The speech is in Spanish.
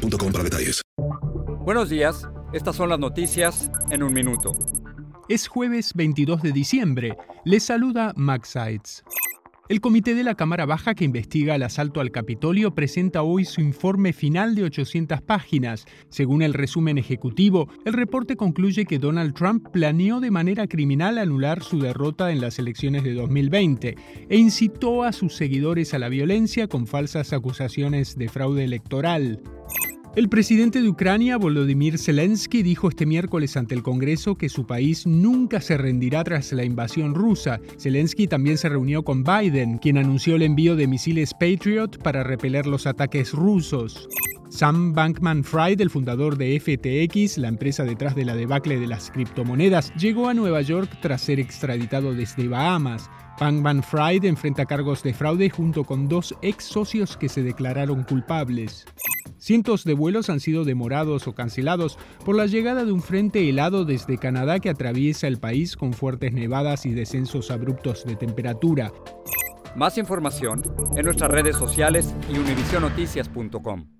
para detalles. Buenos días, estas son las noticias en un minuto. Es jueves 22 de diciembre. Les saluda Max Sides. El comité de la Cámara Baja que investiga el asalto al Capitolio presenta hoy su informe final de 800 páginas. Según el resumen ejecutivo, el reporte concluye que Donald Trump planeó de manera criminal anular su derrota en las elecciones de 2020 e incitó a sus seguidores a la violencia con falsas acusaciones de fraude electoral. El presidente de Ucrania, Volodymyr Zelensky, dijo este miércoles ante el Congreso que su país nunca se rendirá tras la invasión rusa. Zelensky también se reunió con Biden, quien anunció el envío de misiles Patriot para repeler los ataques rusos. Sam Bankman Fried, el fundador de FTX, la empresa detrás de la debacle de las criptomonedas, llegó a Nueva York tras ser extraditado desde Bahamas. Bankman Fried enfrenta cargos de fraude junto con dos ex socios que se declararon culpables. Cientos de vuelos han sido demorados o cancelados por la llegada de un frente helado desde Canadá que atraviesa el país con fuertes nevadas y descensos abruptos de temperatura. Más información en nuestras redes sociales y univisionoticias.com.